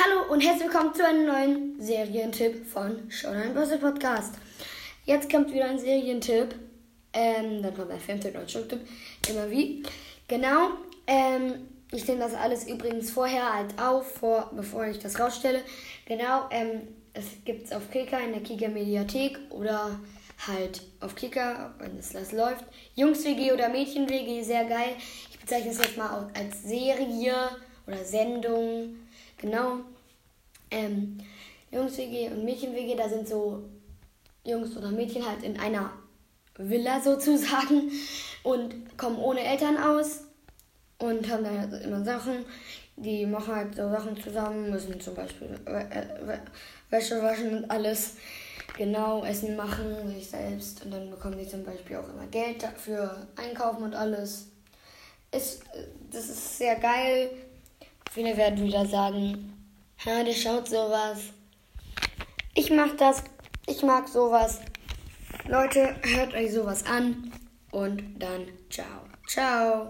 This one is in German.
Hallo und herzlich willkommen zu einem neuen Serientipp von Showdown Börse Podcast. Jetzt kommt wieder ein Serientipp. Ähm, dann kommt ein Filmtipp und ein Showtipp. Immer wie. Genau. Ähm, ich nehme das alles übrigens vorher halt auf, vor, bevor ich das rausstelle. Genau. Ähm, es gibt es auf Kika in der Kika Mediathek oder halt auf Kika, wenn es das läuft. Jungs-WG oder Mädchen-WG, sehr geil. Ich bezeichne es jetzt mal als Serie oder Sendung. Genau. Ähm, Jungs-WG und Mädchen-WG, da sind so Jungs oder Mädchen halt in einer Villa sozusagen und kommen ohne Eltern aus und haben dann halt immer Sachen. Die machen halt so Sachen zusammen, müssen zum Beispiel Wäsche waschen und alles. Genau, Essen machen, sich selbst. Und dann bekommen die zum Beispiel auch immer Geld dafür einkaufen und alles. Ist, das ist sehr geil. Viele werden wieder sagen, ha, der schaut sowas. Ich mach das, ich mag sowas. Leute, hört euch sowas an und dann ciao. Ciao.